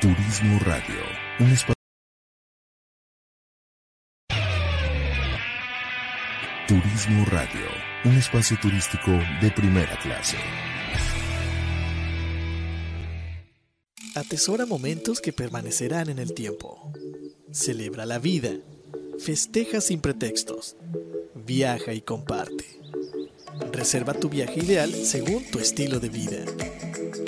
Turismo Radio, un espacio. Turismo Radio, un espacio turístico de primera clase. Atesora momentos que permanecerán en el tiempo. Celebra la vida. Festeja sin pretextos. Viaja y comparte. Reserva tu viaje ideal según tu estilo de vida.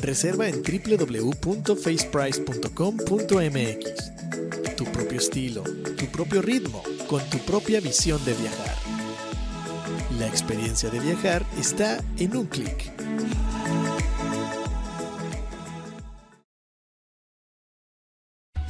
Reserva en www.faceprice.com.mx. Tu propio estilo, tu propio ritmo, con tu propia visión de viajar. La experiencia de viajar está en un clic.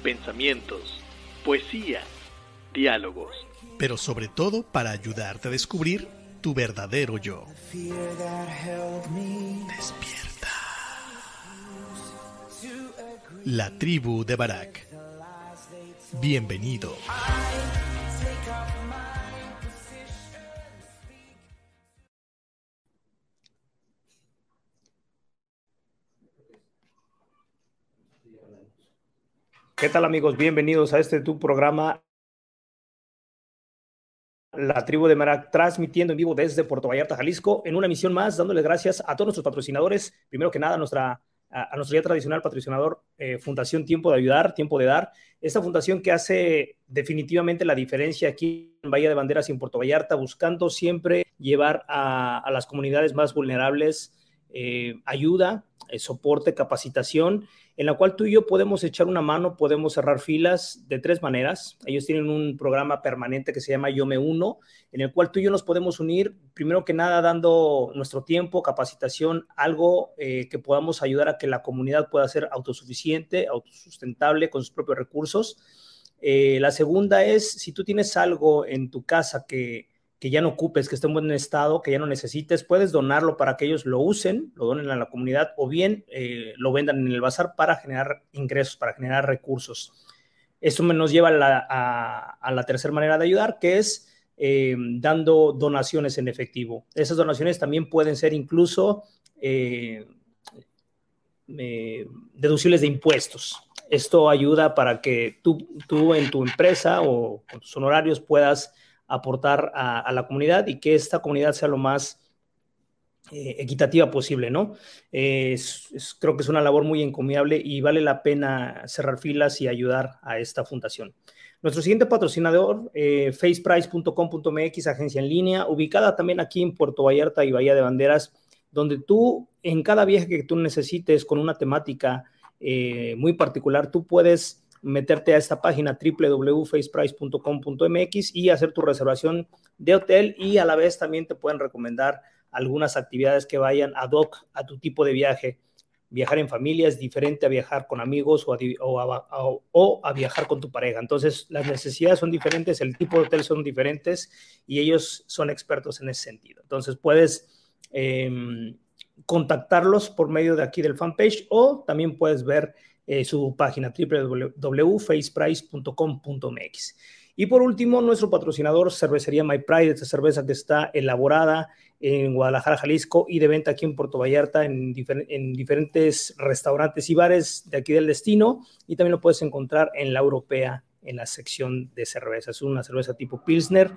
pensamientos, poesía, diálogos, pero sobre todo para ayudarte a descubrir tu verdadero yo. Despierta. La tribu de Barak. Bienvenido. ¿Qué tal amigos? Bienvenidos a este tu programa La Tribu de Marac, transmitiendo en vivo desde Puerto Vallarta, Jalisco, en una emisión más, dándoles gracias a todos nuestros patrocinadores. Primero que nada, a, nuestra, a, nuestro ya tradicional patrocinador, eh, Fundación Tiempo de Ayudar, Tiempo de Dar. Esta fundación que hace definitivamente la diferencia aquí en Bahía de Banderas y en Puerto Vallarta, buscando siempre llevar a, las comunidades más vulnerables eh, ayuda, eh, soporte, capacitación, en la cual tú y yo podemos echar una mano, podemos cerrar filas de tres maneras. Ellos tienen un programa permanente que se llama Yo Me Uno, en el cual tú y yo nos podemos unir, primero que nada, dando nuestro tiempo, capacitación, algo eh, que podamos ayudar a que la comunidad pueda ser autosuficiente, autosustentable con sus propios recursos. la segunda es, si tú tienes algo en tu casa que que ya no ocupes, que esté en buen estado, que ya no necesites, puedes donarlo para que ellos lo usen, lo donen a la comunidad o bien eh, lo vendan en el bazar para generar ingresos, para generar recursos. Eso nos lleva a la, tercera manera de ayudar, que es eh, dando donaciones en efectivo. Esas donaciones también pueden ser incluso eh, deducibles de impuestos. Esto ayuda para que tú, tú en tu empresa o con tus honorarios puedas aportar a, la comunidad y que esta comunidad sea lo más eh, equitativa posible, ¿no? creo que es una labor muy encomiable y vale la pena cerrar filas y ayudar a esta fundación. Nuestro siguiente patrocinador, eh, faceprice.com.mx, agencia en línea, ubicada también aquí en Puerto Vallarta y Bahía de Banderas, donde tú, en cada viaje que tú necesites con una temática eh, muy particular, tú puedes meterte a esta página www.faceprice.com.mx y hacer tu reservación de hotel y a la vez también te pueden recomendar algunas actividades que vayan ad hoc a tu tipo de viaje. Viajar en familia es diferente a viajar con amigos o a, viajar con tu pareja. Entonces, las necesidades son diferentes, el tipo de hotel son diferentes y ellos son expertos en ese sentido. Entonces, puedes em, contactarlos por medio de aquí del fanpage o también puedes ver eh, su página www.faceprice.com.mx. Y por último, nuestro patrocinador, Cervecería My Pride, esta cerveza que está elaborada en Guadalajara, Jalisco y de venta aquí en Puerto Vallarta en, en, diferentes restaurantes y bares de aquí del destino. Y también lo puedes encontrar en la europea en la sección de cerveza. Es una cerveza tipo Pilsner,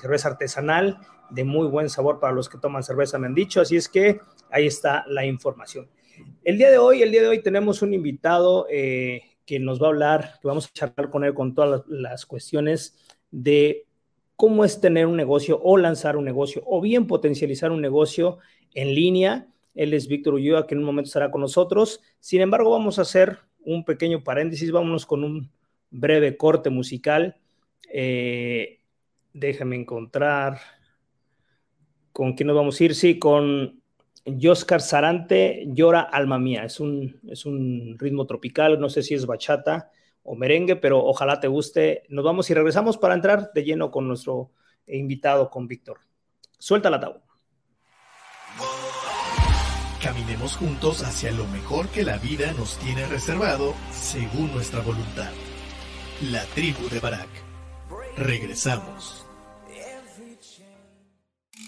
cerveza artesanal de muy buen sabor para los que toman cerveza, me han dicho. Así es que ahí está la información. El día de hoy, el día de hoy tenemos un invitado eh, que nos va a hablar, que vamos a charlar con él con todas las, cuestiones de cómo es tener un negocio o lanzar un negocio o bien potencializar un negocio en línea. Él es Víctor Ulloa, que en un momento estará con nosotros. Sin embargo, vamos a hacer un pequeño paréntesis, vámonos con un breve corte musical. Eh, déjame encontrar con quién nos vamos a ir. Sí, con Yoscar Sarante, Llora Alma Mía. Es un, es un ritmo tropical, no sé si es bachata o merengue, pero ojalá te guste. Nos vamos y regresamos para entrar de lleno con nuestro invitado, con Víctor. Suelta la tabla. Caminemos juntos hacia lo mejor que la vida nos tiene reservado según nuestra voluntad. La tribu de Barak. Regresamos.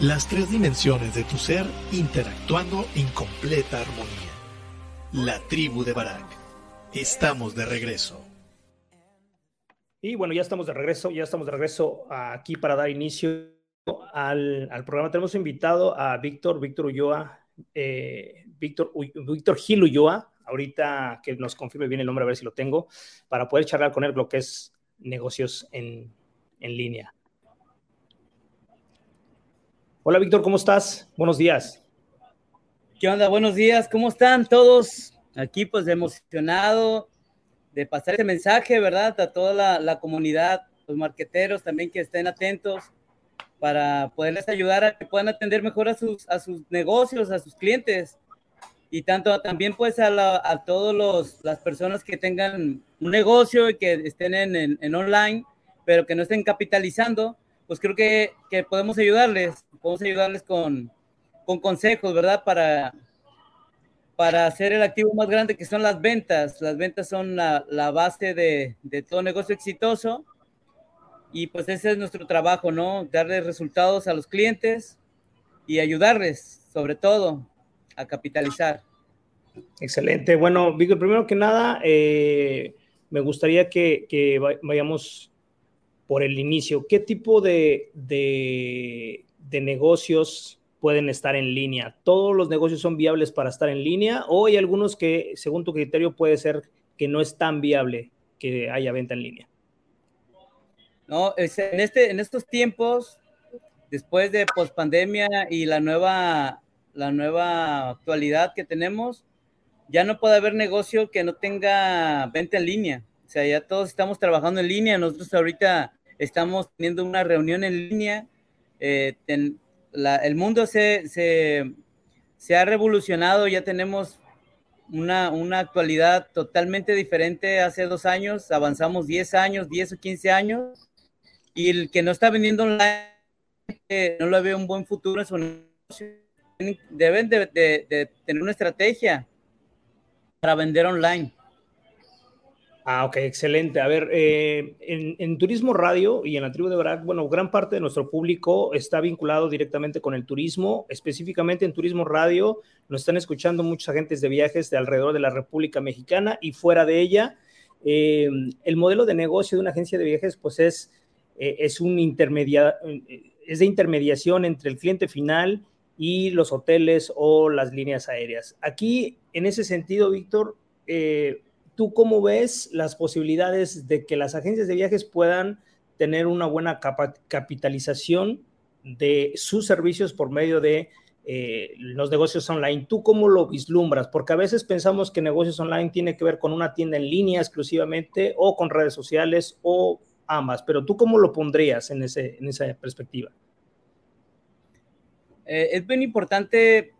las tres dimensiones de tu ser interactuando en completa armonía. La tribu de Barak. Estamos de regreso. Y bueno, ya estamos de regreso, ya estamos de regreso aquí para dar inicio al, programa. Tenemos invitado a Víctor, Víctor Ulloa, eh, Víctor, Víctor Gil Ulloa, ahorita que nos confirme bien el nombre, a ver si lo tengo, para poder charlar con él lo que es negocios en, en línea. Hola Víctor, ¿cómo estás? Buenos días. ¿Qué onda? Buenos días, ¿cómo están todos? Aquí pues emocionado de pasar ese mensaje, ¿verdad? A toda la, comunidad, los marqueteros también que estén atentos para poderles ayudar a que puedan atender mejor a sus, a sus negocios, a sus clientes. Y tanto también pues a, a todas las personas que tengan un negocio y que estén en, en online, pero que no estén capitalizando, pues creo que, que podemos ayudarles, podemos ayudarles con, con consejos, ¿verdad? Para, para hacer el activo más grande que son las ventas. Las ventas son la, la base de, de, todo negocio exitoso y pues ese es nuestro trabajo, ¿no? Darles resultados a los clientes y ayudarles, sobre todo, a capitalizar. Excelente. Bueno, Víctor, primero que nada, eh, me gustaría que, que, vayamos por el inicio, ¿qué tipo de, de, negocios pueden estar en línea? ¿Todos los negocios son viables para estar en línea o hay algunos que, según tu criterio, puede ser que no es tan viable que haya venta en línea? No, en, este, en estos tiempos, después de pospandemia y la nueva, la nueva actualidad que tenemos, ya no puede haber negocio que no tenga venta en línea. O sea, ya todos estamos trabajando en línea. Nosotros ahorita estamos teniendo una reunión en línea. Eh, el mundo se, se, ha revolucionado, ya tenemos una, una, actualidad totalmente diferente. Hace dos años avanzamos 10 años, 10 o 15 años, y el que no está vendiendo online eh, no lo ve un buen futuro en su negocio. Deben de tener una estrategia para vender online. Ah, ok, excelente. A ver, eh, en, Turismo Radio y en la tribu de Barak, bueno, gran parte de nuestro público está vinculado directamente con el turismo, específicamente en Turismo Radio. Nos están escuchando muchos agentes de viajes de alrededor de la República Mexicana y fuera de ella. Eh, el modelo de negocio de una agencia de viajes, pues es, eh, es, es de intermediación entre el cliente final y los hoteles o las líneas aéreas. Aquí, en ese sentido, Víctor, ¿Tú cómo ves las posibilidades de que las agencias de viajes puedan tener una buena capitalización de sus servicios por medio de eh, los negocios online? ¿Tú cómo lo vislumbras? Porque a veces pensamos que negocios online tiene que ver con una tienda en línea exclusivamente o con redes sociales o ambas, pero ¿tú cómo lo pondrías en, ese, en esa perspectiva? Eh, es bien importante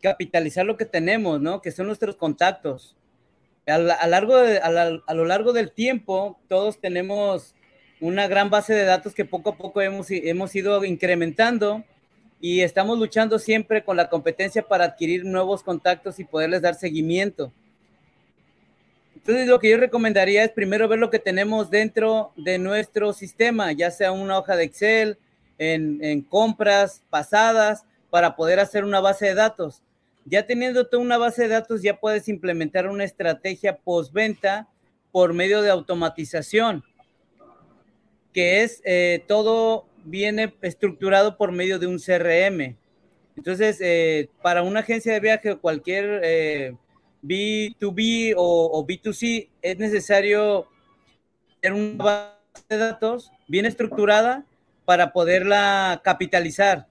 capitalizar lo que tenemos, ¿no? Que son nuestros contactos a, lo largo del tiempo, todos tenemos una gran base de datos que poco a poco hemos, ido incrementando y estamos luchando siempre con la competencia para adquirir nuevos contactos y poderles dar seguimiento. Entonces, lo que yo recomendaría es primero ver lo que tenemos dentro de nuestro sistema, ya sea una hoja de Excel, en compras pasadas, para poder hacer una base de datos. Ya teniendo toda una base de datos, ya puedes implementar una estrategia postventa por medio de automatización, que es eh, todo viene estructurado por medio de un CRM. Entonces, eh, para una agencia de viaje o cualquier eh, B2B o, B2C, es necesario tener una base de datos bien estructurada para poderla capitalizar,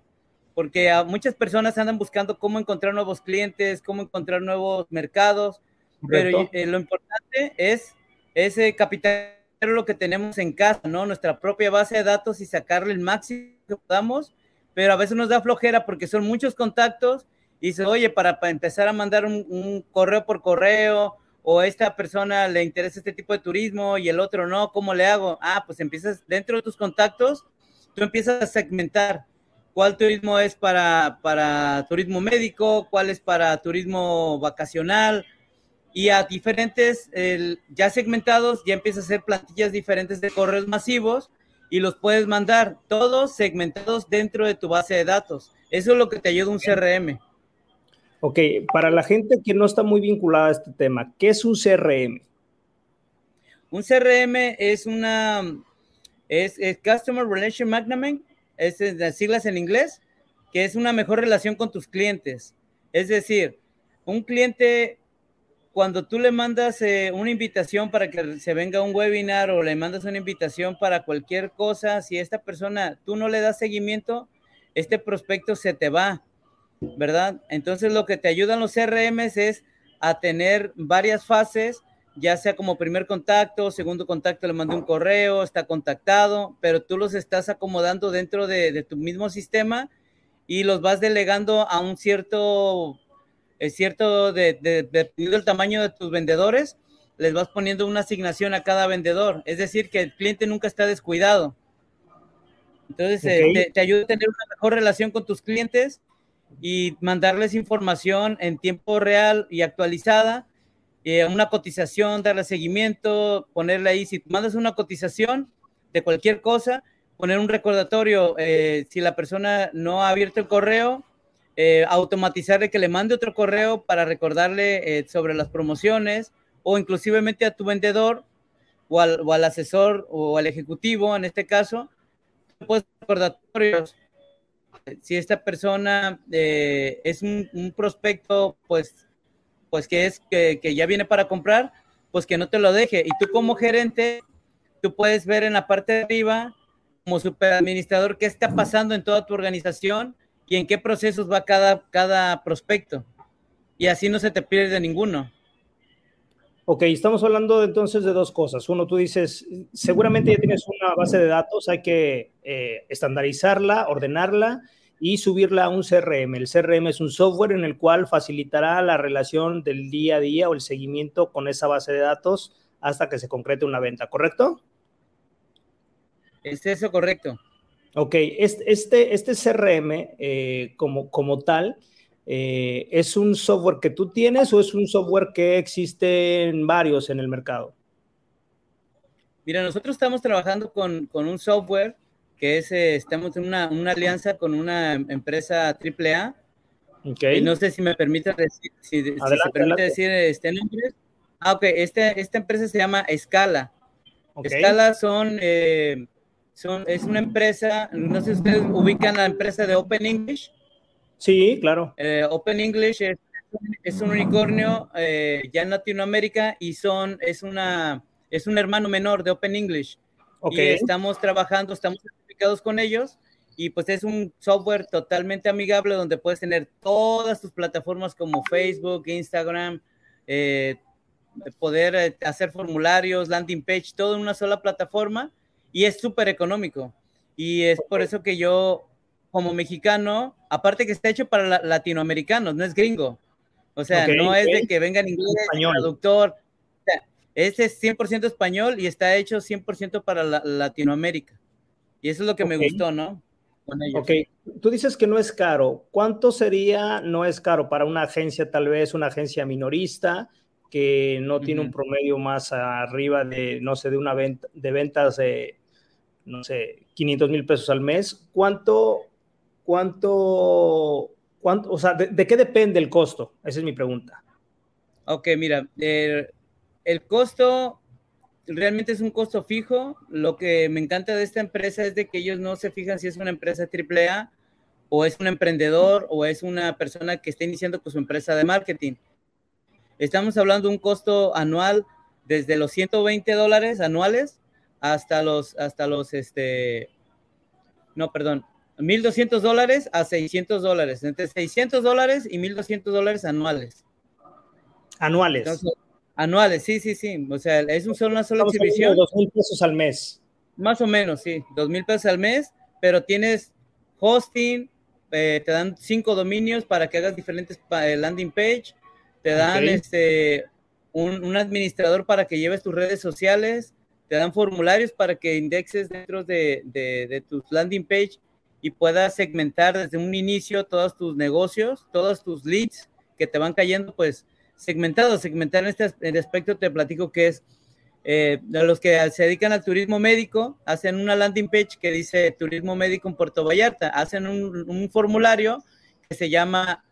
porque a muchas personas andan buscando cómo encontrar nuevos clientes, cómo encontrar nuevos mercados, pero lo importante es ese capital lo que tenemos en casa, ¿no? Nuestra propia base de datos y sacarle el máximo que podamos, pero a veces nos da flojera porque son muchos contactos y dice, oye, para, empezar a mandar un, correo por correo o a esta persona le interesa este tipo de turismo y el otro no, ¿cómo le hago? Ah, pues empiezas dentro de tus contactos, tú empiezas a segmentar cuál turismo es para, para turismo médico, cuál es para turismo vacacional, y a diferentes, ya segmentados, ya empiezas a hacer plantillas diferentes de correos masivos y los puedes mandar todos segmentados dentro de tu base de datos. Eso es lo que te ayuda un CRM. Ok, para la gente que no está muy vinculada a este tema, ¿qué es un CRM? Un CRM es una, es, Customer Relation Management, es las siglas en inglés, que es una mejor relación con tus clientes. Es decir, un cliente cuando tú le mandas eh, una invitación para que se venga a un webinar o le mandas una invitación para cualquier cosa, si esta persona tú no le das seguimiento, este prospecto se te va, ¿verdad? Entonces lo que te ayudan los CRMs es a tener varias fases, ya sea como primer contacto, segundo contacto le mandé un correo, está contactado, pero tú los estás acomodando dentro de, de tu mismo sistema y los vas delegando a un cierto es cierto, de, dependiendo del tamaño de tus vendedores, les vas poniendo una asignación a cada vendedor. Es decir, que el cliente nunca está descuidado. Entonces, eh, te, ayuda a tener una mejor relación con tus clientes y mandarles información en tiempo real y actualizada, eh, una cotización, darle seguimiento, ponerle ahí, si mandas una cotización de cualquier cosa, poner un recordatorio, eh, si la persona no ha abierto el correo, eh, automatizarle que le mande otro correo para recordarle eh, sobre las promociones o inclusivemente a tu vendedor o al, asesor o al ejecutivo, en este caso, pues recordatorios. Si esta persona eh, es un, prospecto, pues, pues que es que, ya viene para comprar, pues que no te lo deje. Y tú como gerente, tú puedes ver en la parte de arriba, como superadministrador, qué está pasando en toda tu organización y en qué procesos va cada, cada prospecto. Y así no se te pierde ninguno. Ok, estamos hablando entonces de dos cosas. Uno, tú dices, seguramente ya tienes una base de datos, hay que eh, estandarizarla, ordenarla y subirla a un CRM. El CRM es un software en el cual facilitará la relación del día a día o el seguimiento con esa base de datos hasta que se concrete una venta, ¿correcto? Es eso correcto. Ok, este, este, CRM eh, como, como tal, eh, ¿es un software que tú tienes o es un software que existen varios en el mercado? Mira, nosotros estamos trabajando con, un software que es, eh, estamos en una, alianza con una empresa AAA. Okay. Y no sé si me permite decir, si, se permite decir este nombre. Ah, ok, este, esta empresa se llama Scala. Scala son es una empresa, no sé si ustedes ubican la empresa de Open English. Sí, claro. Eh, Open English es, un unicornio eh, ya en Latinoamérica y son, es, una, es un hermano menor de Open English. Okay. Y estamos trabajando, estamos certificados con ellos y pues es un software totalmente amigable donde puedes tener todas tus plataformas como Facebook, Instagram, eh, poder hacer formularios, landing page, todo en una sola plataforma y es súper económico. Y es por eso que yo, como mexicano, aparte que está hecho para latinoamericanos, no es gringo. O sea, no es de que venga ningún traductor. este es 100% español y está hecho 100% para Latinoamérica. Y eso es lo que me gustó, ¿no? Ok, tú dices que no es caro. ¿Cuánto sería no es caro para una agencia, tal vez una agencia minorista? que no tiene un promedio más arriba de, no sé, de una venta, de ventas de, no sé, 500 mil pesos al mes, ¿cuánto, cuánto, cuánto, o sea, de, qué depende el costo? Esa es mi pregunta. Ok, mira, el, el costo realmente es un costo fijo. Lo que me encanta de esta empresa es de que ellos no se fijan si es una empresa AAA o es un emprendedor o es una persona que está iniciando con su empresa de marketing. Estamos hablando de un costo anual desde los 120 dólares anuales hasta los, hasta los, este, no, perdón, 1.200 dólares a 600 dólares, entre 600 dólares y 1.200 dólares anuales. Anuales. Anuales, sí, sí, sí. O sea, es un solo, una sola exhibición. Dos mil pesos al mes. Más o menos, sí, dos mil pesos al mes, pero tienes hosting, eh, te dan cinco dominios para que hagas diferentes eh, landing page, te dan este, un, administrador para que lleves tus redes sociales, te dan formularios para que indexes dentro de, de, tus landing page y puedas segmentar desde un inicio todos tus negocios, todos tus leads que te van cayendo, pues segmentados. Segmentar en este aspecto te platico que es eh, los que se dedican al turismo médico hacen una landing page que dice turismo médico en Puerto Vallarta, hacen un, formulario que se llama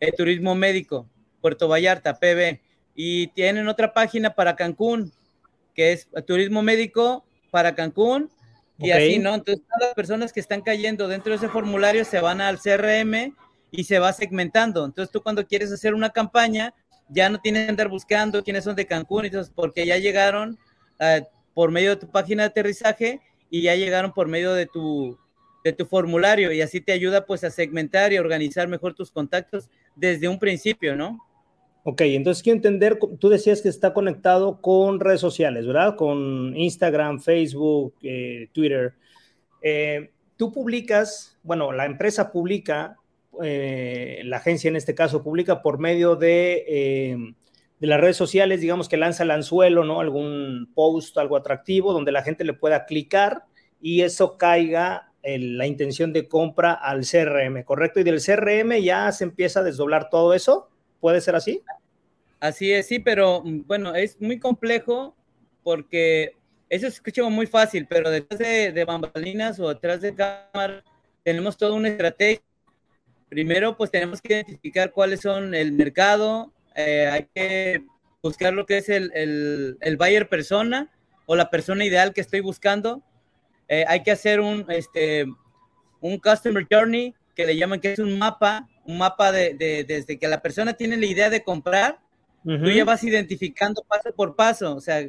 eh, turismo médico Puerto Vallarta, PB, y tienen otra página para Cancún, que es turismo médico para Cancún, y así, ¿no? Entonces, todas las personas que están cayendo dentro de ese formulario se van al CRM y se va segmentando. Entonces, tú cuando quieres hacer una campaña, ya no tienes que andar buscando quiénes son de Cancún, entonces, porque ya llegaron eh, por medio de tu página de aterrizaje y ya llegaron por medio de tu, de tu formulario y así te ayuda pues a segmentar y organizar mejor tus contactos desde un principio, ¿no? Ok, entonces quiero entender, tú decías que está conectado con redes sociales, ¿verdad? Con Instagram, Facebook, eh, Twitter. Eh, tú publicas, bueno, la empresa publica eh, la agencia en este caso publica por medio de, eh, las redes sociales, digamos que lanza el anzuelo, ¿no? Algún post, algo atractivo, donde la gente le pueda clicar y eso caiga la intención de compra al CRM, ¿correcto? Y del CRM ya se empieza a desdoblar todo eso, ¿puede ser así? Así es, sí, pero mm, bueno, es muy complejo porque eso se escucha muy fácil, pero detrás de, de bambalinas o detrás de cámara tenemos toda una estrategia Primero, pues tenemos que identificar cuáles son el mercado, eh, hay que buscar lo que es el, el, buyer persona o la persona ideal que estoy buscando. Eh, hay que hacer un, este, un customer journey que le llaman que es un mapa, un mapa de, desde que la persona tiene la idea de comprar, tú ya vas identificando paso por paso. O sea,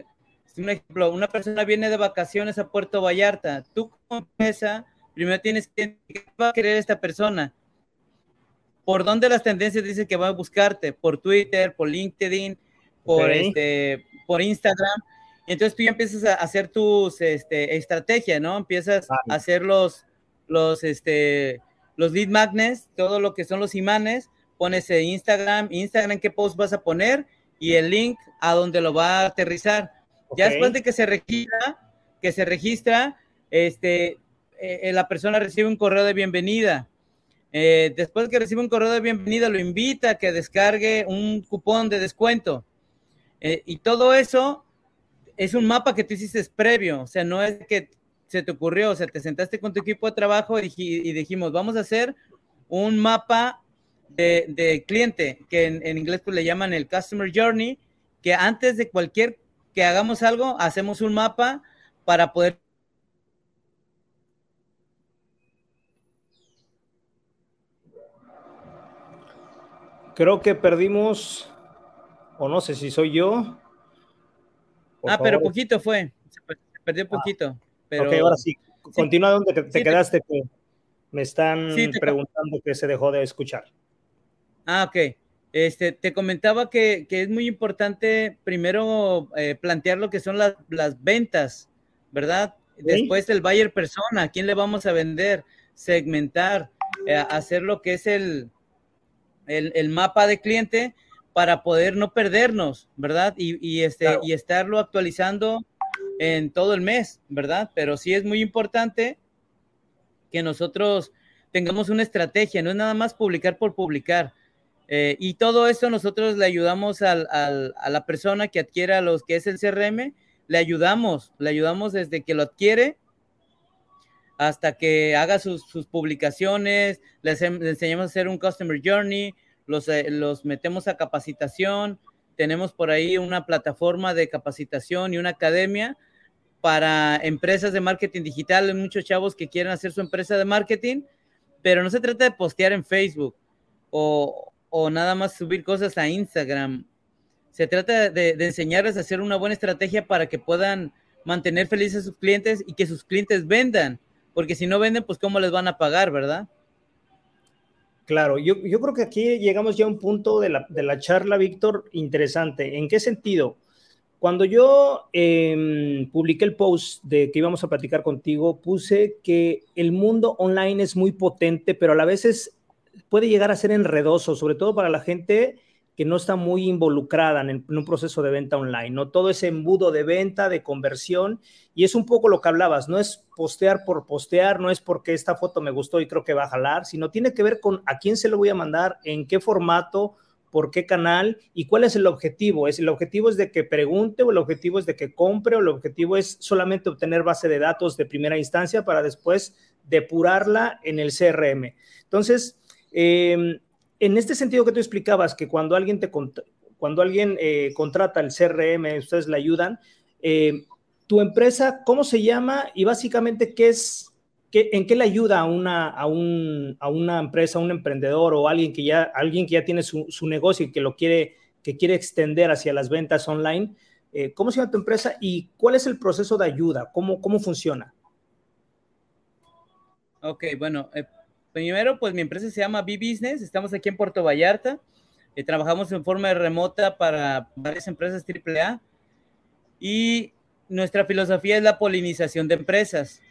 un ejemplo, una persona viene de vacaciones a Puerto Vallarta, tú como empresa, primero tienes que identificar qué va a querer esta persona ¿Por dónde las tendencias dicen que va a buscarte? Por Twitter, por LinkedIn, por, este, por Instagram. entonces tú ya empiezas a hacer tus este, estrategias, ¿no? Empiezas a hacer los, los, este, los lead magnets, todo lo que son los imanes, pones en Instagram, Instagram qué post vas a poner y el link a donde lo va a aterrizar. Ya después de que se registra, que se registra, este, eh, la persona recibe un correo de bienvenida eh, después que recibe un correo de bienvenida, lo invita a que descargue un cupón de descuento. Eh, y todo eso es un mapa que tú hiciste previo, o sea, no es que se te ocurrió, o sea, te sentaste con tu equipo de trabajo y, dijimos, vamos a hacer un mapa de, cliente, que en, inglés pues le llaman el Customer Journey, que antes de cualquier que hagamos algo, hacemos un mapa para poder Creo que perdimos, o no sé si soy yo. ah, pero poquito fue, se perdió ah, poquito. Pero... Ok, ahora sí, continúa donde te, quedaste, que me están preguntando que se dejó de escuchar. Ah, ok. Este, te comentaba que, es muy importante primero eh, plantear lo que son las, ventas, ¿verdad? Después el buyer persona, ¿a quién le vamos a vender? Segmentar, eh, hacer lo que es el, el, mapa de cliente para poder no perdernos, ¿verdad? Y, este, y estarlo actualizando en todo el mes, ¿verdad? Pero sí es muy importante que nosotros tengamos una estrategia, no es nada más publicar por publicar. Eh, y todo esto nosotros le ayudamos a la persona que adquiera los que es el CRM, le ayudamos, le ayudamos desde que lo adquiere hasta que haga sus, publicaciones, les, enseñamos a hacer un Customer Journey, los, eh, los metemos a capacitación, tenemos por ahí una plataforma de capacitación y una academia para empresas de marketing digital, muchos chavos que quieren hacer su empresa de marketing, pero no se trata de postear en Facebook o, o nada más subir cosas a Instagram. Se trata de, de, enseñarles a hacer una buena estrategia para que puedan mantener felices a sus clientes y que sus clientes vendan, porque si no venden, pues cómo les van a pagar, ¿verdad? Claro, yo, yo creo que aquí llegamos ya a un punto de la, de la charla, Víctor, interesante. ¿En qué sentido? Cuando yo eh, publiqué el post de que íbamos a platicar contigo, puse que el mundo online es muy potente, pero a la vez es, puede llegar a ser enredoso, sobre todo para la gente que no está muy involucrada en, un proceso de venta online, ¿no? Todo ese embudo de venta, de conversión, y es un poco lo que hablabas, no es postear por postear, no es porque esta foto me gustó y creo que va a jalar, sino tiene que ver con a quién se lo voy a mandar, en qué formato, por qué canal y cuál es el objetivo. ¿Es, ¿El objetivo es de que pregunte o el objetivo es de que compre o el objetivo es solamente obtener base de datos de primera instancia para después depurarla en el CRM? Entonces, eh, en este sentido que tú explicabas, que cuando alguien, te, cuando alguien eh, contrata el CRM, ustedes le ayudan, eh, tu empresa, ¿cómo se llama? Y básicamente, ¿qué es, ¿En qué le ayuda a una, a, un, a una empresa, a un emprendedor o alguien que ya, alguien que ya tiene su, su negocio y que lo quiere, que quiere extender hacia las ventas online? Eh, ¿Cómo se llama tu empresa y cuál es el proceso de ayuda? ¿Cómo, cómo funciona? Ok, bueno, primero, pues mi empresa se llama B-Business, estamos aquí en Puerto Vallarta, eh, trabajamos en forma remota para varias empresas AAA y nuestra filosofía es la polinización de empresas.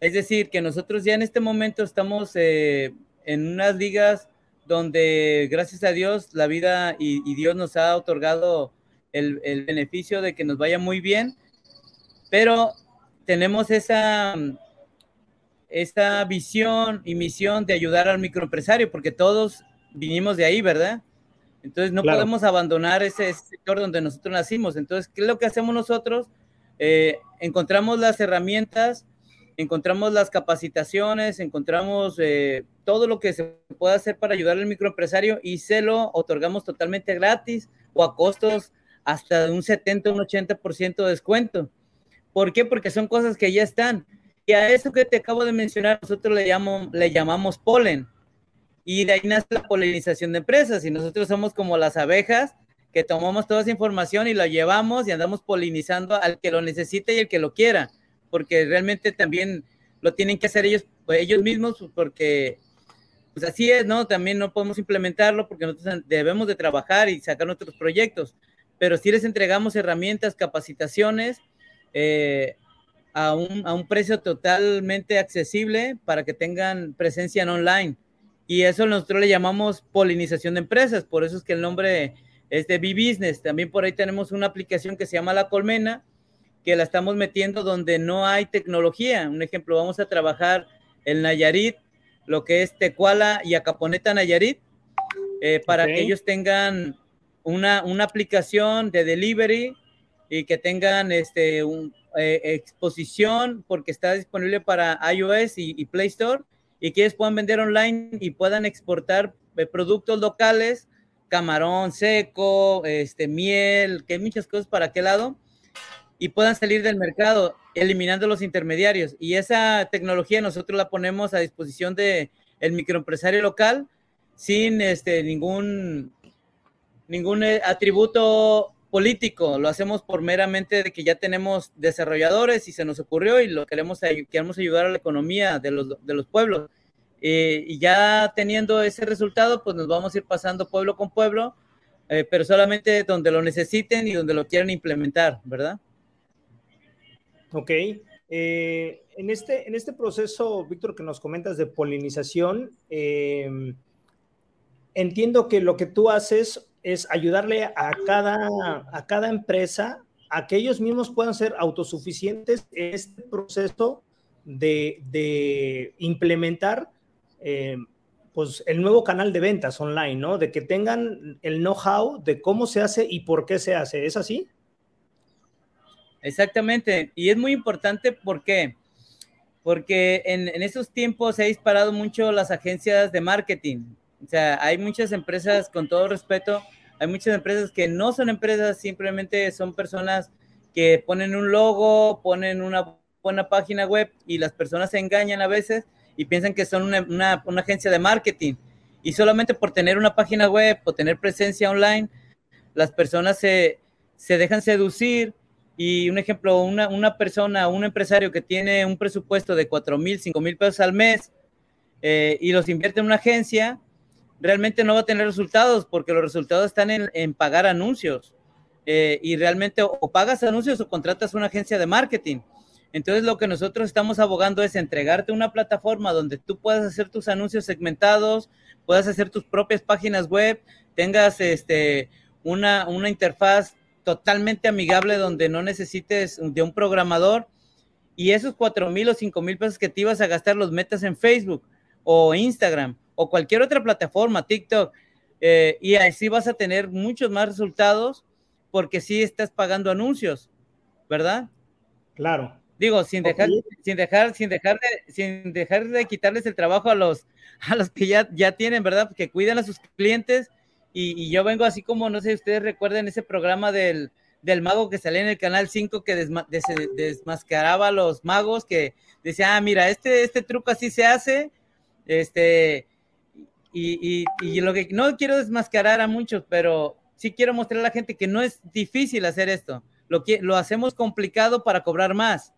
Es decir, que nosotros ya en este momento estamos eh, en unas ligas donde, gracias a Dios, la vida y, y Dios nos ha otorgado el, el, beneficio de que nos vaya muy bien, pero tenemos esa, esa visión y misión de ayudar al microempresario, porque todos vinimos de ahí, ¿verdad? Entonces no claro. podemos abandonar ese, ese sector donde nosotros nacimos. Entonces, ¿qué es lo que hacemos nosotros? Eh, encontramos las herramientas encontramos las capacitaciones, encontramos eh, todo lo que se puede hacer para ayudar al microempresario y se lo otorgamos totalmente gratis o a costos hasta de un 70, un 80% de descuento. ¿Por qué? Porque son cosas que ya están. Y a eso que te acabo de mencionar, nosotros le, llamo, le llamamos polen. Y de ahí nace la polinización de empresas. Y nosotros somos como las abejas que tomamos toda esa información y la llevamos y andamos polinizando al que lo necesite y el que lo quiera porque realmente también lo tienen que hacer ellos, pues, ellos mismos, porque pues así es, ¿no? También no podemos implementarlo porque nosotros debemos de trabajar y sacar nuestros proyectos, pero sí les entregamos herramientas, capacitaciones eh, a, un, a un precio totalmente accesible para que tengan presencia en online. Y eso nosotros le llamamos polinización de empresas, por eso es que el nombre es de B-Business. También por ahí tenemos una aplicación que se llama La Colmena, que la estamos metiendo donde no hay tecnología. Un ejemplo, vamos a trabajar en Nayarit, lo que es Tecuala y Acaponeta Nayarit, eh, para okay. que ellos tengan una, una, aplicación de delivery y que tengan este, un, eh, exposición porque está disponible para iOS y, Play Store y que ellos puedan vender online y puedan exportar eh, productos locales, camarón seco, este, miel, que hay muchas cosas para aquel lado y puedan salir del mercado eliminando los intermediarios. Y esa tecnología nosotros la ponemos a disposición de el microempresario local sin este, ningún, ningún eh, atributo político. Lo hacemos por meramente de que ya tenemos desarrolladores y se nos ocurrió y lo queremos, queremos ayudar a la economía de los, de los pueblos. Eh, y ya teniendo ese resultado, pues nos vamos a ir pasando pueblo con pueblo, eh, pero solamente donde lo necesiten y donde lo quieran implementar, ¿verdad? Ok. Eh, en, este, en este proceso, Víctor, que nos comentas de polinización, entiendo que lo que tú haces es ayudarle a cada, a cada empresa a que ellos mismos puedan ser autosuficientes en este proceso de, de implementar, eh, pues el nuevo canal de ventas online, ¿no? De que tengan el know-how de cómo se hace y por qué se hace. ¿Es así? Exactamente. Y es muy importante porque porque en, esos tiempos se ha disparado mucho las agencias de marketing. O sea, hay muchas empresas, con todo respeto, hay muchas empresas que no son empresas, simplemente son personas que ponen un logo, ponen una buena página web y las personas se engañan a veces y piensan que son una, una, una agencia de marketing. Y solamente por tener una página web o tener presencia online, las personas se, se dejan seducir y un ejemplo, una, una persona, un empresario que tiene un presupuesto de 4 mil, 5 mil pesos al mes eh, y los invierte en una agencia, realmente no va a tener resultados porque los resultados están en, pagar anuncios. Eh, y realmente o, o, pagas anuncios o contratas una agencia de marketing. Entonces lo que nosotros estamos abogando es entregarte una plataforma donde tú puedas hacer tus anuncios segmentados, puedas hacer tus propias páginas web, tengas este, una, una interfaz totalmente amigable donde no necesites de un programador y esos cuatro mil o cinco mil pesos que te ibas a gastar los metas en Facebook o Instagram o cualquier otra plataforma, TikTok, eh, y así vas a tener muchos más resultados porque sí estás pagando anuncios, ¿verdad? Claro. Digo, sin dejar, okay. sin dejar, sin dejar de, sin dejar de quitarles el trabajo a los, a los que ya, ya tienen, ¿verdad? Que cuidan a sus clientes y, y, yo vengo así como, no sé si ustedes recuerden ese programa del, del mago que salía en el canal 5 que desma, des, desmascaraba a los magos, que decía, ah, mira, este, este truco así se hace, este, y, y, y, lo que no quiero desmascarar a muchos, pero sí quiero mostrar a la gente que no es difícil hacer esto, lo, que, lo hacemos complicado para cobrar más.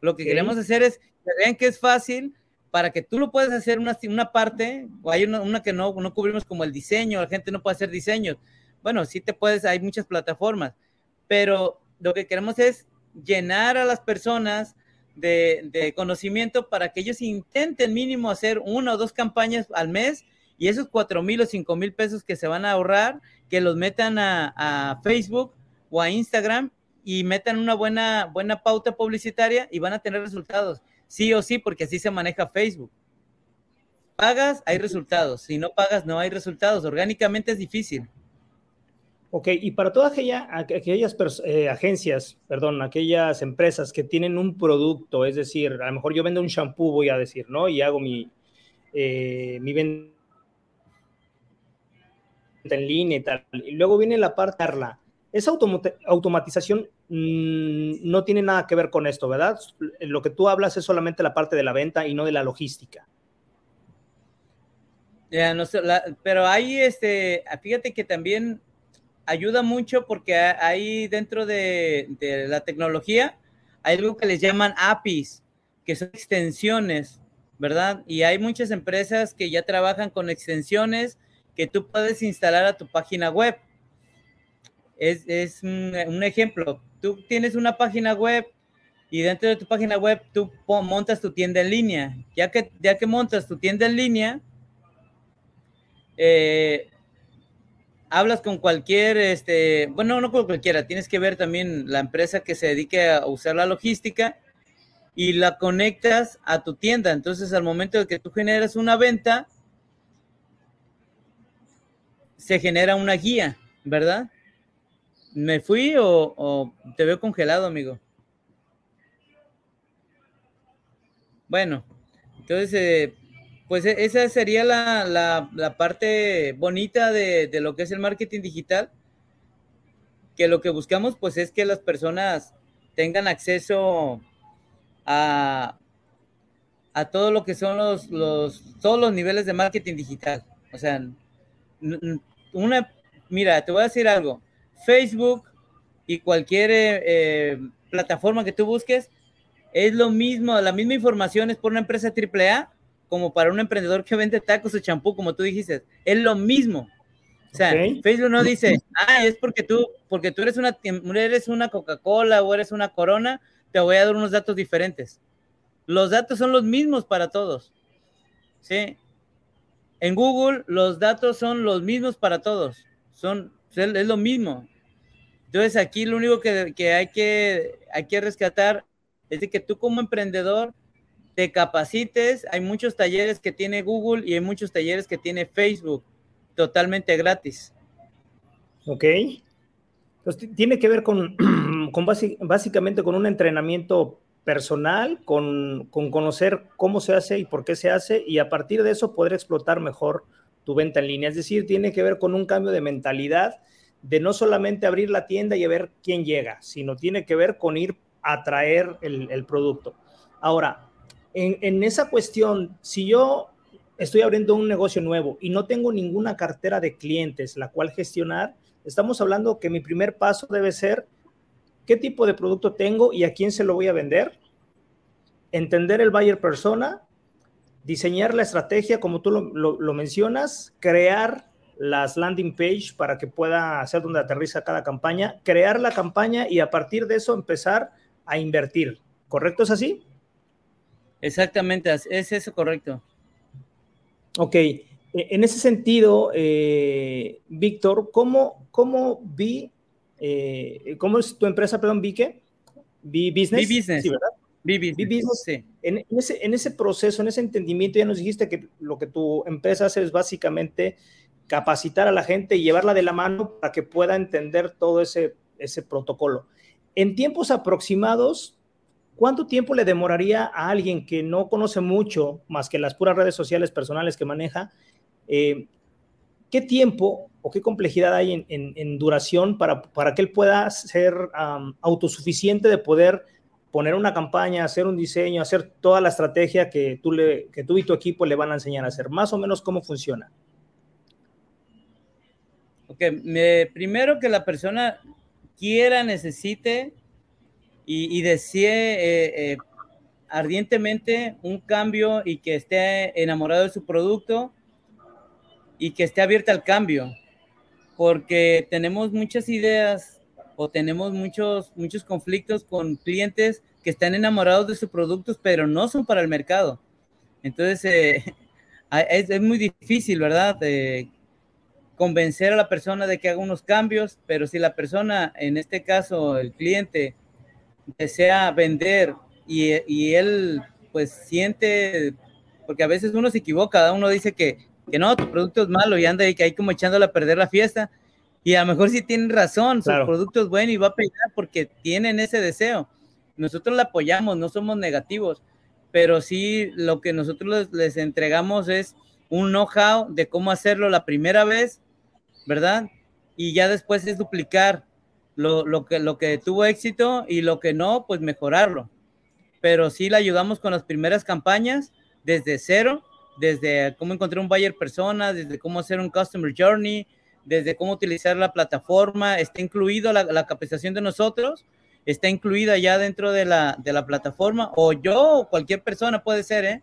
Lo que sí. queremos hacer es que vean que es fácil, para que tú lo puedas hacer una, una parte, o hay una, una, que no, no cubrimos como el diseño, la gente no puede hacer diseños. Bueno, sí te puedes, hay muchas plataformas, pero lo que queremos es llenar a las personas de, de, conocimiento para que ellos intenten mínimo hacer una o dos campañas al mes y esos cuatro mil o cinco mil pesos que se van a ahorrar, que los metan a, Facebook o a Instagram y metan una buena, buena pauta publicitaria y van a tener resultados sí o sí, porque así se maneja Facebook. Pagas, hay resultados. Si no pagas, no hay resultados. Orgánicamente es difícil. Ok, y para todas aquella, aquellas eh, agencias, perdón, aquellas empresas que tienen un producto, es decir, a lo mejor yo vendo un shampoo, voy a decir, ¿no? Y hago mi, eh, mi venta en línea y tal. Y luego viene la parte Arla. Esa automatización mmm, no tiene nada que ver con esto, ¿verdad? Lo que tú hablas es solamente la parte de la venta y no de la logística. No pero ahí, este, fíjate que también ayuda mucho porque hay dentro de, de, la tecnología, hay algo que les llaman APIs, que son extensiones, ¿verdad? Y hay muchas empresas que ya trabajan con extensiones que tú puedes instalar a tu página web es, es un, ejemplo. Tú tienes una página web y dentro de tu página web tú montas tu tienda en línea. Ya que, ya que montas tu tienda en línea, eh, hablas con cualquier, este, bueno, no con cualquiera, tienes que ver también la empresa que se dedique a usar la logística y la conectas a tu tienda. Entonces, al momento de que tú generas una venta, se genera una guía, ¿verdad? ¿Me fui o, te veo congelado, amigo? Bueno, entonces, eh, pues e, esa sería la, la, la parte bonita de, de, lo que es el marketing digital, que lo que buscamos pues es que las personas tengan acceso a, a todo lo que son los, los, todos los niveles de marketing digital. O sea, una, mira, te voy a decir algo Facebook y cualquier eh, eh, plataforma que tú busques, es lo mismo, la misma información es por una empresa AAA como para un emprendedor que vende tacos o champú, como tú dijiste, es lo mismo. O sea, okay. Facebook no dice, ah, es porque tú, porque tú eres una, eres una Coca-Cola o eres una Corona, te voy a dar unos datos diferentes. Los datos son los mismos para todos. ¿Sí? En Google los datos son los mismos para todos. Son, es lo mismo. Entonces aquí lo único que, hay, que hay que rescatar es de que tú como emprendedor te capacites. Hay muchos talleres que tiene Google y hay muchos talleres que tiene Facebook, totalmente gratis. Ok. Tiene que ver con, con básicamente con un entrenamiento personal, con, con, conocer cómo se hace y por qué se hace, y a partir de eso poder explotar mejor tu venta en línea. Es decir, tiene que ver con un cambio de mentalidad de no solamente abrir la tienda y ver quién llega, sino tiene que ver con ir a traer el, el producto. Ahora, en, en, esa cuestión, si yo estoy abriendo un negocio nuevo y no tengo ninguna cartera de clientes la cual gestionar, estamos hablando que mi primer paso debe ser qué tipo de producto tengo y a quién se lo voy a vender, entender el buyer persona, diseñar la estrategia como tú lo, lo, mencionas, crear las landing page para que pueda ser donde aterriza cada campaña, crear la campaña y a partir de eso empezar a invertir. ¿Correcto es así? Exactamente, es eso correcto. Ok, e, en ese sentido, eh, Víctor, ¿cómo, ¿cómo vi eh, ¿cómo es tu empresa, perdón, Vique? B-Business. B-Business. Sí, ¿verdad? B-Business. Sí. En, ese, en ese proceso, en ese entendimiento, ya nos dijiste que lo que tu empresa hace es básicamente capacitar a la gente y llevarla de la mano para que pueda entender todo ese, ese protocolo. En tiempos aproximados, ¿cuánto tiempo le demoraría a alguien que no conoce mucho más que las puras redes sociales personales que maneja? Eh, ¿Qué tiempo o qué complejidad hay en, duración para, para, que él pueda ser autosuficiente de poder poner una campaña, hacer un diseño, hacer toda la estrategia que tú, le, que tú y tu equipo le van a enseñar a hacer? Más o menos cómo funciona. Ok, me, primero que la persona quiera, necesite y, desee eh, eh, ardientemente un cambio y que esté enamorado de su producto y que esté abierta al cambio porque tenemos muchas ideas o tenemos muchos, muchos conflictos con clientes que están enamorados de sus productos, pero no son para el mercado. Entonces, eh, es, muy difícil, ¿verdad? convencer a la persona de que haga unos cambios, pero si la persona, en este caso el cliente, desea vender y, y él pues siente, porque a veces uno se equivoca, uno dice que que no, tu producto es malo y anda ahí, que hay como echándole a perder la fiesta. Y a lo mejor sí tienen razón, su producto es bueno y va a pegar porque tienen ese deseo. Nosotros le apoyamos, no somos negativos, pero sí lo que nosotros les, entregamos es un know-how de cómo hacerlo la primera vez, ¿verdad? Y ya después es duplicar lo, lo, que, lo que tuvo éxito y lo que no, pues mejorarlo. Pero sí le ayudamos con las primeras campañas desde cero desde cómo encontrar un buyer persona, desde cómo hacer un customer journey, desde cómo utilizar la plataforma, está incluido la, capacitación de nosotros, está incluida ya dentro de la, de la plataforma, o yo o cualquier persona puede ser, ¿eh?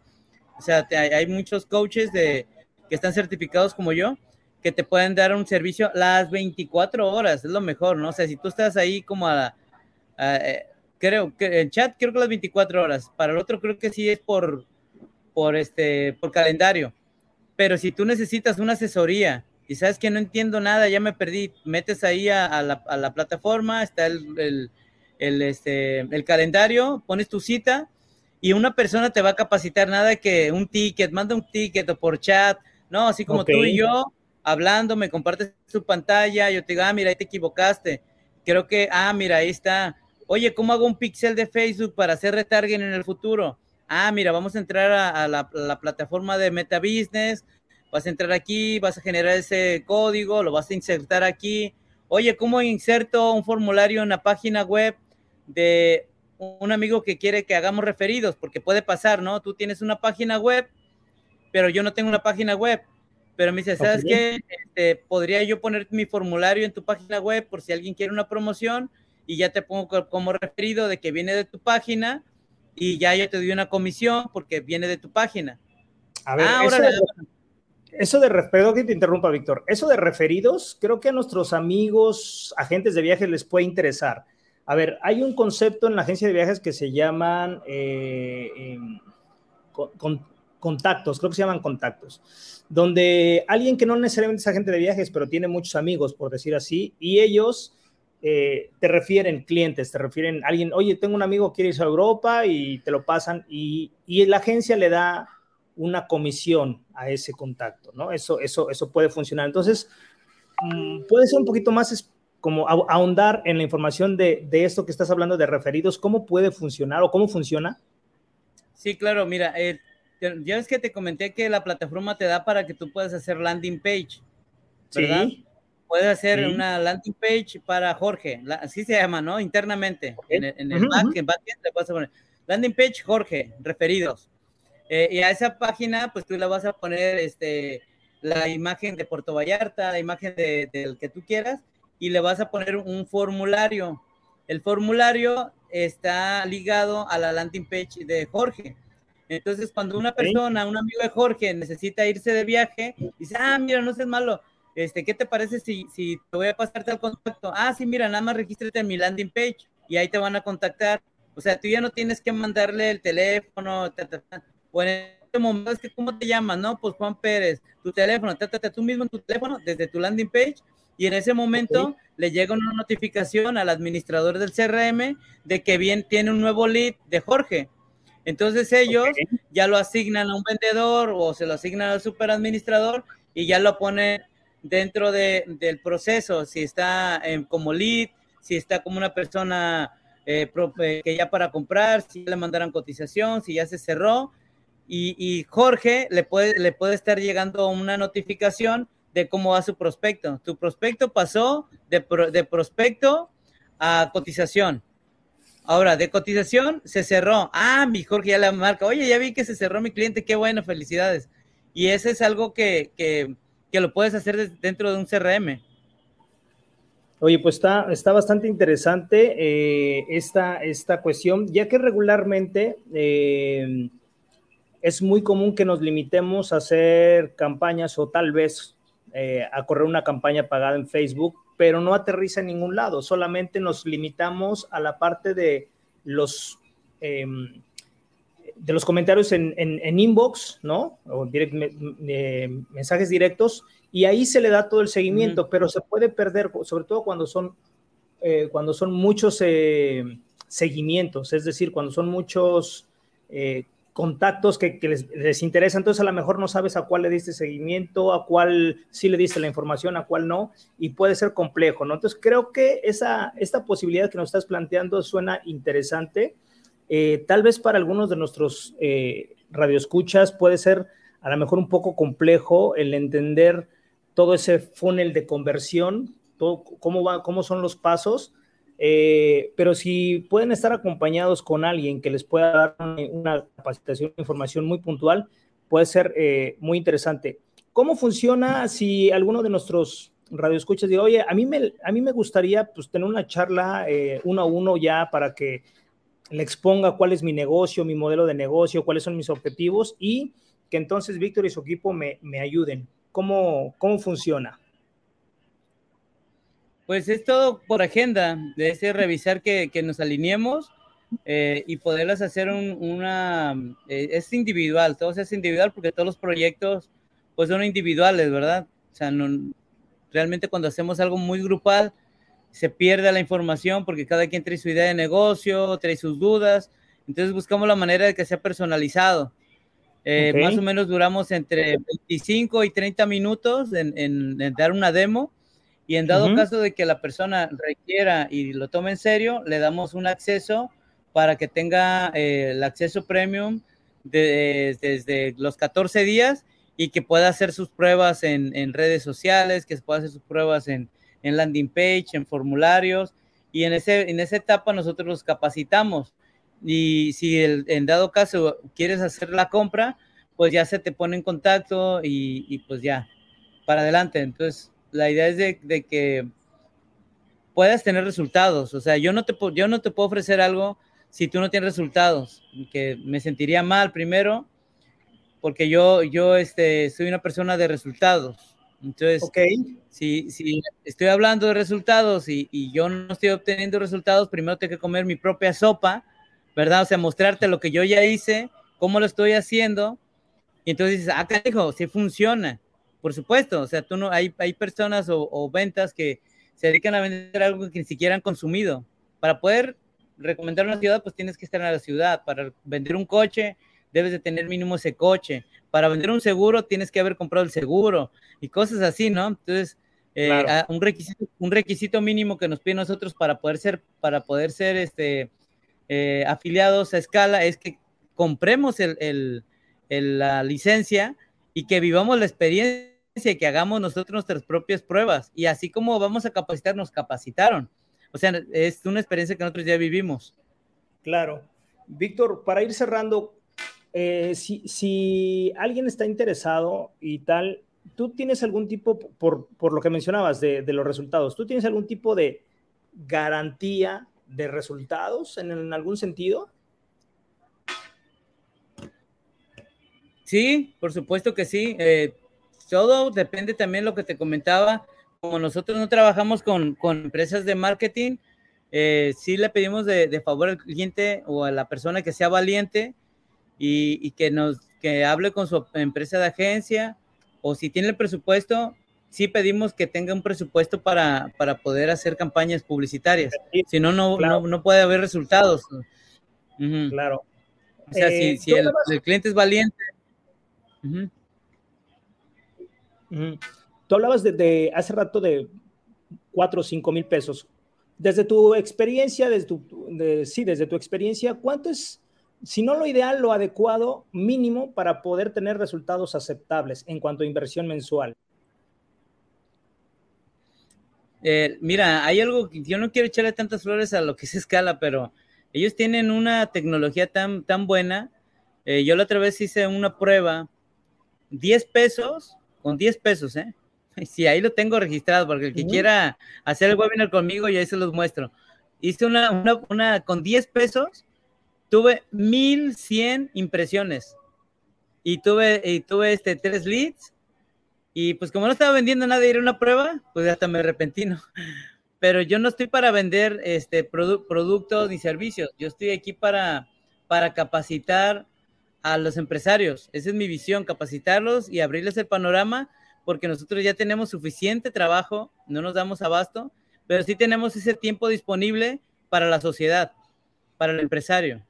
O sea, hay, muchos coaches de, que están certificados como yo, que te pueden dar un servicio las 24 horas, es lo mejor, ¿no? O sea, si tú estás ahí como a, eh, creo que el chat creo que las 24 horas, para el otro creo que sí es por, por, este, por calendario. Pero si tú necesitas una asesoría y sabes que no entiendo nada, ya me perdí, metes ahí a, la, plataforma, está el, el, este, el calendario, pones tu cita y una persona te va a capacitar nada que un ticket, manda un ticket o por chat, no, así como tú y yo hablando, me compartes tu pantalla, yo te digo, ah, mira, ahí te equivocaste. Creo que, ah, mira, ahí está. Oye, ¿cómo hago un pixel de Facebook para hacer retargeting en el futuro? Ah, mira, vamos a entrar a, la, plataforma de Meta Business, vas a entrar aquí, vas a generar ese código, lo vas a insertar aquí. Oye, ¿cómo inserto un formulario en la página web de un amigo que quiere que hagamos referidos? Porque puede pasar, ¿no? Tú tienes una página web, pero yo no tengo una página web. Pero me dice, ¿sabes qué? Este, podría yo poner mi formulario en tu página web por si alguien quiere una promoción y ya te pongo como referido de que viene de tu página y ya yo te doy una comisión porque viene de tu página. A ver, ah, eso, de, referidos, que te interrumpa, Víctor, eso de referidos, creo que a nuestros amigos, agentes de viajes les puede interesar. A ver, hay un concepto en la agencia de viajes que se llaman eh, contactos, creo que se llaman contactos, donde alguien que no necesariamente es agente de viajes, pero tiene muchos amigos, por decir así, y ellos eh, te refieren clientes, te refieren alguien, oye, tengo un amigo que quiere irse a Europa y te lo pasan y, y la agencia le da una comisión a ese contacto, ¿no? Eso, eso, eso puede funcionar. Entonces, mm, puede ser un poquito más como ahondar en la información de, de, esto que estás hablando de referidos, cómo puede funcionar o cómo funciona. Sí, claro, mira, eh, ya ves que te comenté que la plataforma te da para que tú puedas hacer landing page, ¿verdad? Sí. Puedes hacer una landing page para Jorge, así se llama, ¿no? Internamente, en, el backend, le vas a poner landing page Jorge, referidos. Eh, y a esa página, pues tú le vas a poner este, la imagen de Puerto Vallarta, la imagen del que tú quieras, y le vas a poner un formulario. El formulario está ligado a la landing page de Jorge. Entonces, cuando una persona, un amigo de Jorge, necesita irse de viaje, dice, ah, mira, no seas malo, este, ¿qué te parece si, si te voy a pasarte al contacto? Ah, sí, mira, nada más regístrate en mi landing page y ahí te van a contactar. O sea, tú ya no tienes que mandarle el teléfono, o en este momento es que, ¿cómo te llamas? No, pues Juan Pérez, tu teléfono, tú mismo en tu teléfono, desde tu landing page, y en ese momento le llega una notificación al administrador del CRM de que bien tiene un nuevo lead de Jorge. Entonces ellos ya lo asignan a un vendedor o se lo asignan al superadministrador y ya lo ponen dentro de, del proceso, si está como lead, si está como una persona eh, eh, que ya para comprar, si le mandaron cotización, si ya se cerró. Y, Jorge le puede, le puede estar llegando una notificación de cómo va su prospecto. Tu prospecto pasó de, de prospecto a cotización. Ahora, de cotización se cerró. Ah, mi Jorge ya la marca. Oye, ya vi que se cerró mi cliente. Qué bueno, felicidades. Y ese es algo que, que, que lo puedes hacer dentro de un CRM. Oye, pues está, está bastante interesante eh, esta, esta cuestión, ya que regularmente eh, es muy común que nos limitemos a hacer campañas o tal vez eh, a correr una campaña pagada en Facebook, pero no aterriza en ningún lado, solamente nos limitamos a la parte de los em, de los comentarios en, en, inbox, ¿no? O mensajes directos, y ahí se le da todo el seguimiento, pero se puede perder, sobre todo cuando son, eh, cuando son muchos eh, seguimientos, es decir, cuando son muchos eh, contactos que, les, les, interesa, entonces a lo mejor no sabes a cuál le diste seguimiento, a cuál sí le diste la información, a cuál no, y puede ser complejo, ¿no? Entonces creo que esa, esta posibilidad que nos estás planteando suena interesante eh, tal vez para algunos de nuestros eh, radioescuchas puede ser a lo mejor un poco complejo el entender todo ese funnel de conversión, cómo, cómo son los pasos, eh, pero si pueden estar acompañados con alguien que les pueda dar una capacitación, información muy puntual, puede ser muy interesante. ¿Cómo funciona si alguno de nuestros radioescuchas dice, oye, a mí me, a mí me gustaría pues, tener una charla uno a uno ya para que le exponga cuál es mi negocio, mi modelo de negocio, cuáles son mis objetivos y que entonces Víctor y su equipo me, ayuden. ¿Cómo, ¿Cómo funciona? Pues es todo por agenda, de ese revisar que, nos alineemos eh, y poderlas hacer una... Eh, es individual, todo es individual porque todos los proyectos pues son individuales, ¿verdad? O sea, realmente cuando hacemos algo muy grupal, se pierde la información porque cada quien trae su idea de negocio, trae sus dudas. Entonces buscamos la manera de que sea personalizado. Eh, más o menos duramos entre 25 y 30 minutos en, dar una demo y en dado caso de que la persona requiera y lo tome en serio, le damos un acceso para que tenga eh, el acceso premium desde los 14 días y que pueda hacer sus pruebas en, en redes sociales, que pueda hacer sus pruebas en, en landing page, en formularios, y en, ese, en esa etapa nosotros los capacitamos. Y si el, en dado caso quieres hacer la compra, pues ya se te pone en contacto y, pues ya, para adelante. Entonces, la idea es de, que puedas tener resultados. O sea, yo no, te, yo no te puedo ofrecer algo si tú no tienes resultados, que me sentiría mal primero, porque yo, yo este, soy una persona de resultados. Entonces, si, si estoy hablando de resultados y, y, yo no estoy obteniendo resultados, primero tengo que comer mi propia sopa, ¿verdad? O sea, mostrarte lo que yo ya hice, cómo lo estoy haciendo. Y entonces dices, ah, dijo, sí funciona. Por supuesto, o sea, tú no, hay, hay personas o, ventas que se dedican a vender algo que ni siquiera han consumido. Para poder recomendar una ciudad, pues tienes que estar en la ciudad. Para vender un coche, debes de tener mínimo ese coche. Para vender un seguro, tienes que haber comprado el seguro y cosas así, ¿no? Entonces, eh, un, requisito, un requisito mínimo que nos pide nosotros para poder ser, para poder ser este, eh, afiliados a escala es que compremos el, la licencia y que vivamos la experiencia y que hagamos nosotros nuestras propias pruebas. Y así como vamos a capacitar, nos capacitaron. O sea, es una experiencia que nosotros ya vivimos. Claro. Víctor, para ir cerrando, eh, si, alguien está interesado y tal, tú tienes algún tipo, por, lo que mencionabas de, los resultados, ¿tú tienes algún tipo de garantía de resultados en, algún sentido? Sí, por supuesto que sí. Eh, todo depende también de lo que te comentaba. Como nosotros no trabajamos con, empresas de marketing, eh, sí le pedimos de, favor al cliente o a la persona que sea valiente y, que nos que hable con su empresa de agencia o si tiene el presupuesto, sí pedimos que tenga un presupuesto para, para poder hacer campañas publicitarias. Si no, no, no, puede haber resultados. Claro. O sea, si, eh, el, cliente es valiente. Tú hablabas de, hace rato de 4 o 5 mil pesos. Desde tu experiencia, desde tu, sí, desde tu experiencia, ¿cuánto es, si no lo ideal, lo adecuado mínimo para poder tener resultados aceptables en cuanto a inversión mensual? Eh, mira, hay algo que yo no quiero echarle tantas flores a lo que es escala, pero ellos tienen una tecnología tan, tan buena. Eh, yo la otra vez hice una prueba, 10 pesos, con 10 pesos, ¿eh? Sí, ahí lo tengo registrado, porque el que quiera hacer el webinar conmigo, ya ahí se los muestro. Hice una, una, una con 10 pesos, tuve 1100 impresiones y tuve, y tuve este, tres leads. Y pues como no estaba vendiendo nada y era una prueba, pues hasta me arrepentí, Pero yo no estoy para vender este, productos ni servicios. Yo estoy aquí para, para capacitar a los empresarios. Esa es mi visión, capacitarlos y abrirles el panorama, porque nosotros ya tenemos suficiente trabajo, no nos damos abasto, pero sí tenemos ese tiempo disponible para la sociedad, para el empresario.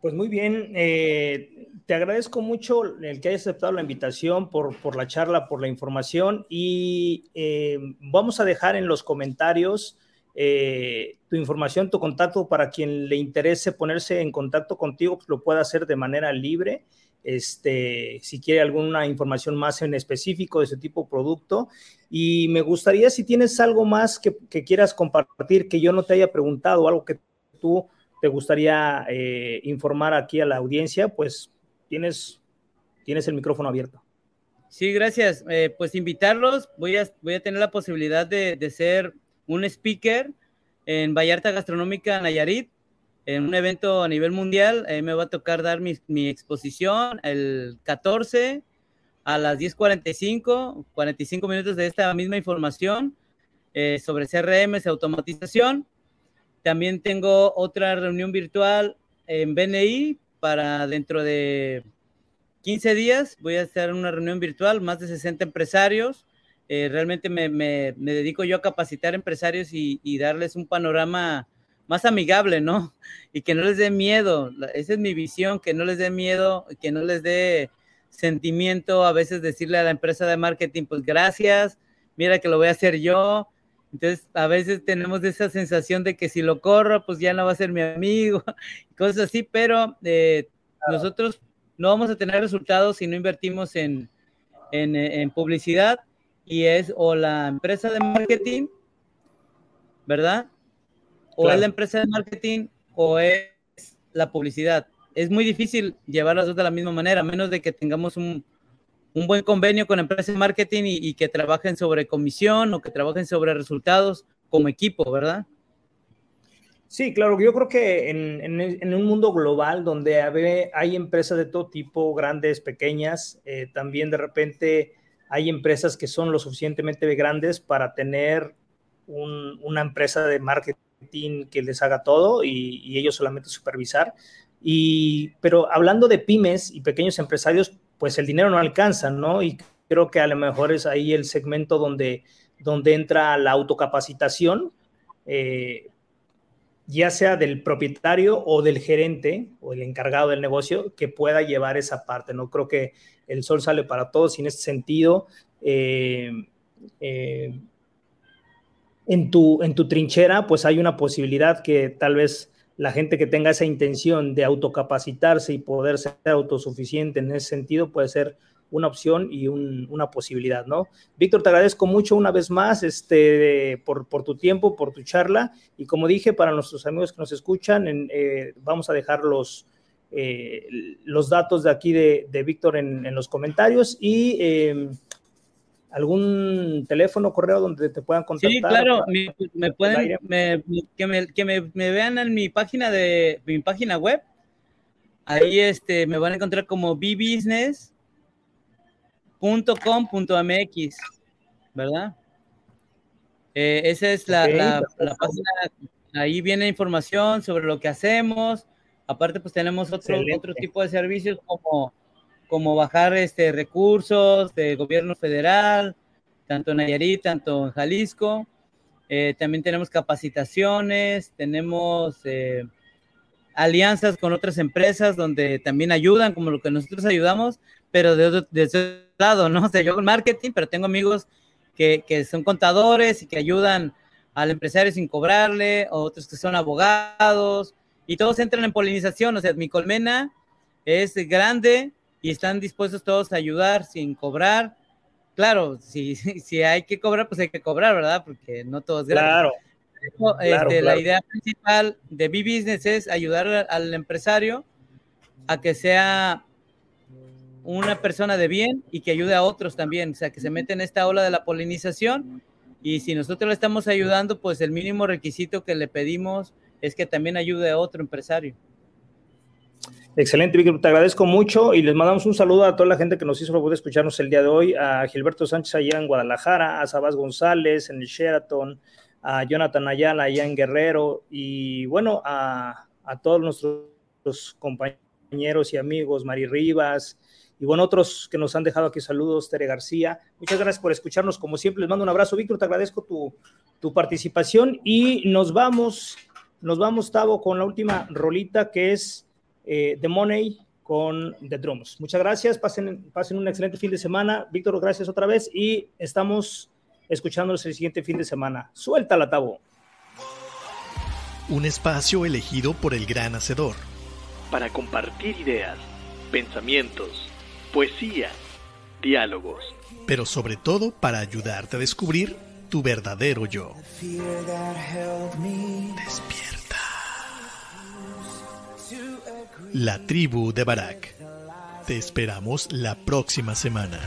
Pues muy bien, eh, te agradezco mucho el que hayas aceptado la invitación por, por la charla, por la información y eh, vamos a dejar en los comentarios eh, tu información, tu contacto para quien le interese ponerse en contacto contigo, pues lo pueda hacer de manera libre. Este, si quiere alguna información más en específico de ese tipo de producto. Y me gustaría si tienes algo más que, que quieras compartir, que yo no te haya preguntado, algo que tú te gustaría eh, informar aquí a la audiencia, pues tienes, tienes el micrófono abierto. Sí, gracias. Eh, pues invitarlos, voy a, voy a tener la posibilidad de, de, ser un speaker en Vallarta Gastronómica Nayarit, en un evento a nivel mundial. Eh, me va a tocar dar mi, mi, exposición el 14 a las 10.45, 45 minutos de esta misma información sobre CRM, automatización también tengo otra reunión virtual en BNI para dentro de 15 días. Voy a hacer una reunión virtual, más de 60 empresarios. Eh, realmente me, me, dedico yo a capacitar empresarios y, y, darles un panorama más amigable, ¿no? Y que no les dé miedo. Esa es mi visión, que no les dé miedo, que no les dé sentimiento a veces decirle a la empresa de marketing, pues gracias, mira que lo voy a hacer yo, entonces, a veces tenemos esa sensación de que si lo corro, pues ya no va a ser mi amigo, cosas así, pero eh, nosotros no vamos a tener resultados si no invertimos en, en, publicidad y es o la empresa de marketing, ¿verdad? O es la empresa de marketing o es la publicidad. Es muy difícil llevar las dos de la misma manera, a menos de que tengamos un, un buen convenio con empresas de marketing y, que trabajen sobre comisión o que trabajen sobre resultados como equipo, ¿verdad? Sí, claro, yo creo que en, un mundo global donde hay, empresas de todo tipo, grandes, pequeñas, eh, también de repente hay empresas que son lo suficientemente grandes para tener una empresa de marketing que les haga todo y, y ellos solamente supervisar. Y, pero hablando de pymes y pequeños empresarios, pues el dinero no alcanza, ¿no? Y creo que a lo mejor es ahí el segmento donde donde entra la autocapacitación, eh, ya sea del propietario o del gerente o el encargado del negocio que pueda llevar esa parte. No creo que el sol sale para todos y en ese sentido, eh, eh, en, tu, en tu trinchera, pues hay una posibilidad que tal vez la gente que tenga esa intención de autocapacitarse y poder ser autosuficiente en ese sentido puede ser una opción y una posibilidad, ¿no? Víctor, te agradezco mucho una vez más este, por, tu tiempo, por tu charla y como dije, para nuestros amigos que nos escuchan, eh, vamos a dejar los, eh, los datos de aquí de, Víctor en, los comentarios y em, algún teléfono, correo donde te puedan contactar. Sí, claro, me, pueden, que, me, vean en mi página de mi página web. Ahí este, me van a encontrar como B-Business .com.mx, ¿verdad? Eh, esa es la, página, ahí viene información sobre lo que hacemos. Aparte, pues tenemos otro, otro tipo de servicios como, como bajar este, recursos del gobierno federal, tanto en Nayarit, tanto en Jalisco. Eh, también tenemos capacitaciones, tenemos eh, alianzas con otras empresas donde también ayudan, como lo que nosotros ayudamos, pero de, ese lado, ¿no? O sea, yo con marketing, pero tengo amigos que, que, son contadores y que ayudan al empresario sin cobrarle, otros que son abogados, y todos entran en polinización, o sea, mi colmena es grande y están dispuestos todos a ayudar sin cobrar. Claro, si, si hay que cobrar, pues hay que cobrar, ¿verdad? Porque no todo es gratis. Claro. Este, la idea principal de B-Business es ayudar al empresario a que sea una persona de bien y que ayude a otros también, o sea, que se mete en esta ola de la polinización y si nosotros le estamos ayudando, pues el mínimo requisito que le pedimos es que también ayude a otro empresario. Excelente, Víctor, te agradezco mucho y les mandamos un saludo a toda la gente que nos hizo favor de escucharnos el día de hoy, a Gilberto Sánchez allá en Guadalajara, a Sabás González en el Sheraton, a Jonathan Ayala allá en Guerrero y bueno, a, a todos nuestros compañeros y amigos, Mari Rivas, y bueno, otros que nos han dejado aquí saludos, Tere García. Muchas gracias por escucharnos. Como siempre, les mando un abrazo. Víctor, te agradezco tu, tu participación y nos vamos, nos vamos, Tavo, con la última rolita que es eh, The Money con The Drums. Muchas gracias, pasen, pasen un excelente fin de semana. Víctor, gracias otra vez y estamos escuchándonos el siguiente fin de semana. Suéltala, Tavo. Un espacio elegido por el gran hacedor. Para compartir ideas, pensamientos poesía, diálogos. Pero sobre todo para ayudarte a descubrir tu verdadero yo. Despierta. La tribu de Barak. Te esperamos la próxima semana.